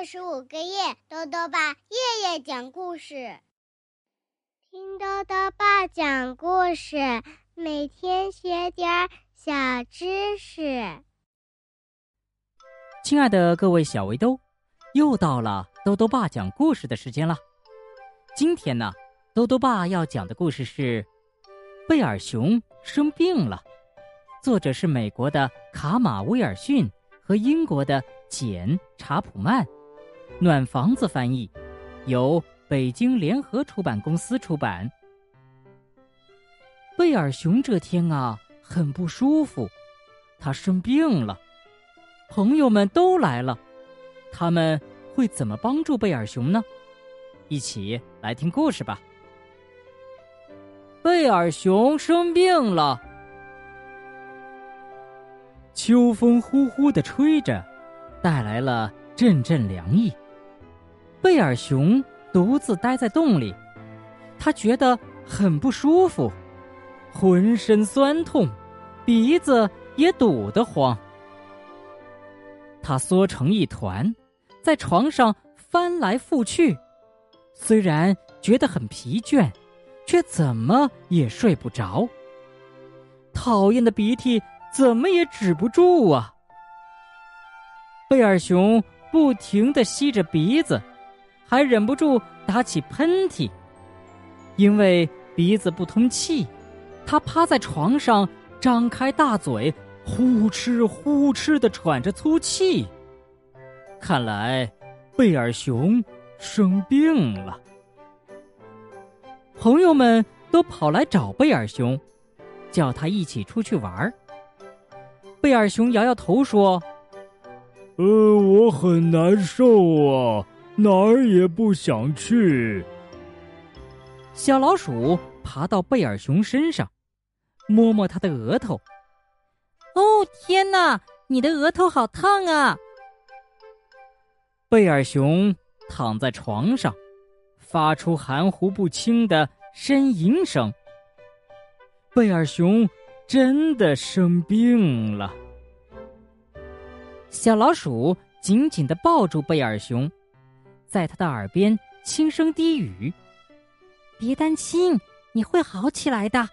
二十五个月，豆豆爸夜夜讲故事，听豆豆爸讲故事，每天学点小知识。亲爱的各位小围兜，又到了豆豆爸讲故事的时间了。今天呢，豆豆爸要讲的故事是《贝尔熊生病了》，作者是美国的卡马威尔逊和英国的简查普曼，暖房子翻译，由北京联合出版公司出版。贝尔熊这天啊，很不舒服，他生病了。朋友们都来了，他们会怎么帮助贝尔熊呢？一起来听故事吧。贝尔熊生病了，秋风呼呼的吹着，带来了阵阵凉意。贝尔熊独自待在洞里，他觉得很不舒服，浑身酸痛，鼻子也堵得慌。他缩成一团，在床上翻来覆去，虽然觉得很疲倦，却怎么也睡不着。讨厌的鼻涕怎么也止不住啊！贝尔熊不停的吸着鼻子，还忍不住打起喷嚏。因为鼻子不通气，他趴在床上，张开大嘴。呼哧呼哧的喘着粗气，看来贝尔熊生病了。朋友们都跑来找贝尔熊，叫他一起出去玩。贝尔熊摇摇头说：“呃，我很难受啊，哪儿也不想去。”小老鼠爬到贝尔熊身上，摸摸他的额头。哦天哪！你的额头好烫啊！贝尔熊躺在床上，发出含糊不清的呻吟声。贝尔熊真的生病了。小老鼠紧紧的抱住贝尔熊，在他的耳边轻声低语：“别担心，你会好起来的。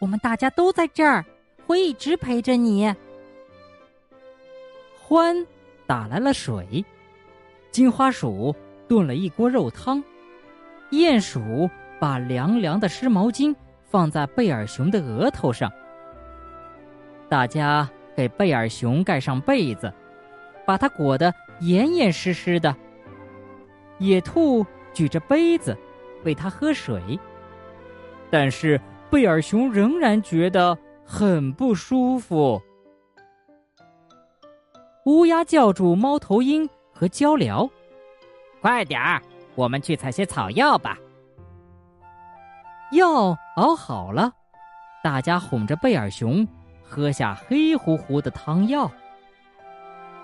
我们大家都在这儿。”会一直陪着你。欢打来了水，金花鼠炖了一锅肉汤，鼹鼠把凉凉的湿毛巾放在贝尔熊的额头上。大家给贝尔熊盖上被子，把它裹得严严实实的。野兔举着杯子喂它喝水，但是贝尔熊仍然觉得。很不舒服。乌鸦叫住猫头鹰和鹪鹩：“快点儿，我们去采些草药吧。”药熬好了，大家哄着贝尔熊喝下黑乎乎的汤药。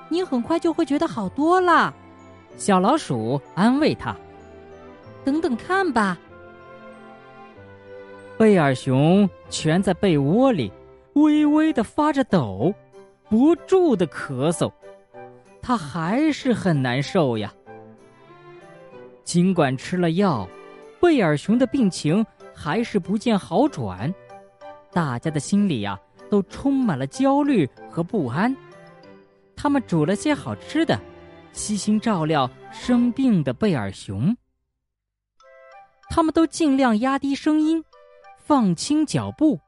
你很快就会觉得好多了，小老鼠安慰他：“等等看吧。”贝尔熊蜷在被窝里，微微的发着抖，不住的咳嗽，他还是很难受呀。尽管吃了药，贝尔熊的病情还是不见好转，大家的心里呀都充满了焦虑和不安。他们煮了些好吃的，悉心照料生病的贝尔熊。他们都尽量压低声音。放轻脚步，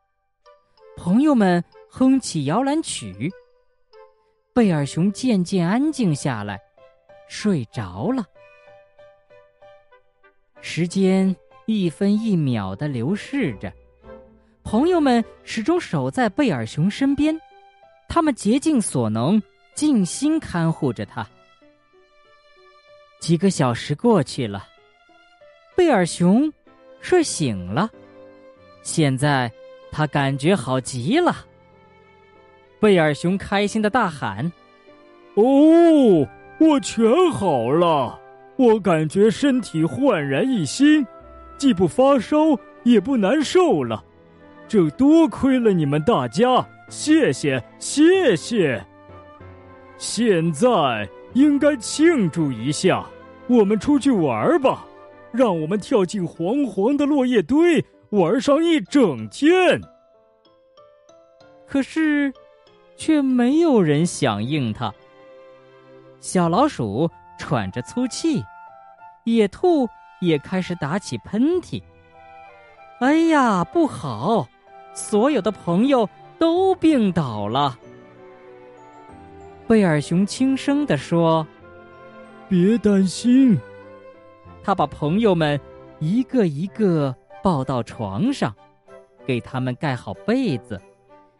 朋友们哼起摇篮曲。贝尔熊渐渐安静下来，睡着了。时间一分一秒的流逝着，朋友们始终守在贝尔熊身边，他们竭尽所能，尽心看护着他。几个小时过去了，贝尔熊睡醒了。现在，他感觉好极了。贝尔熊开心的大喊：“哦，我全好了！我感觉身体焕然一新，既不发烧也不难受了。这多亏了你们大家，谢谢谢谢！现在应该庆祝一下。我们出去玩吧，让我们跳进黄黄的落叶堆，玩上一整天。可是，却没有人响应他。小老鼠喘着粗气，野兔也开始打起喷嚏。哎呀，不好！所有的朋友都病倒了。贝尔熊轻声地说。别担心，他把朋友们一个一个抱到床上，给他们盖好被子，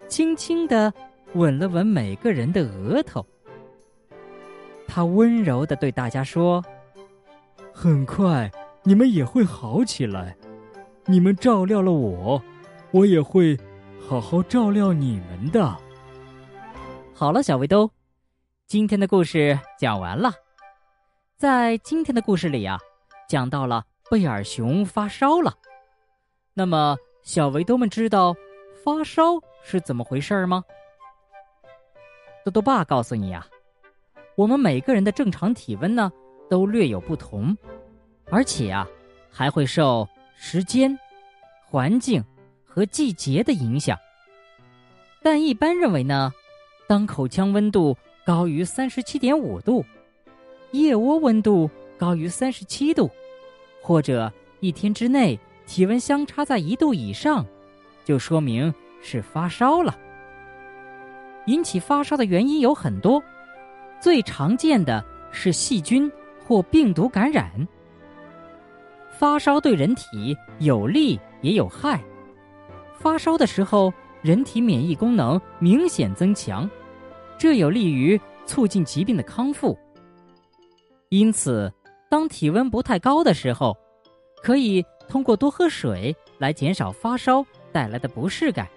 轻轻的吻了吻每个人的额头。他温柔的对大家说：“很快你们也会好起来，你们照料了我，我也会好好照料你们的。”好了，小围兜，今天的故事讲完了。在今天的故事里呀，讲到了贝尔熊发烧了。那么，小围兜们知道发烧是怎么回事吗？豆豆爸告诉你呀，我们每个人的正常体温呢都略有不同，而且啊还会受时间、环境和季节的影响。但一般认为呢，当口腔温度高于三十七点五度。腋窝温度高于三十七度，或者一天之内体温相差在一度以上，就说明是发烧了。引起发烧的原因有很多，最常见的是细菌或病毒感染。发烧对人体有利也有害。发烧的时候，人体免疫功能明显增强，这有利于促进疾病的康复。因此，当体温不太高的时候，可以通过多喝水来减少发烧带来的不适感。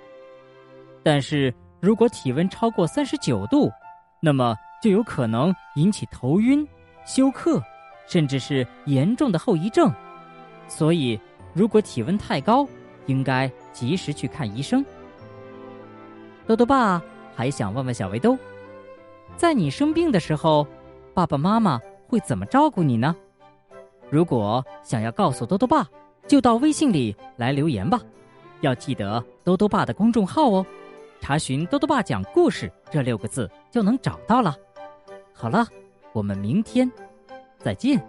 但是如果体温超过三十九度，那么就有可能引起头晕、休克，甚至是严重的后遗症。所以，如果体温太高，应该及时去看医生。豆豆爸还想问问小围兜，在你生病的时候，爸爸妈妈。会怎么照顾你呢？如果想要告诉多多爸，就到微信里来留言吧。要记得多多爸的公众号哦，查询“多多爸讲故事”这六个字就能找到了。好了，我们明天再见。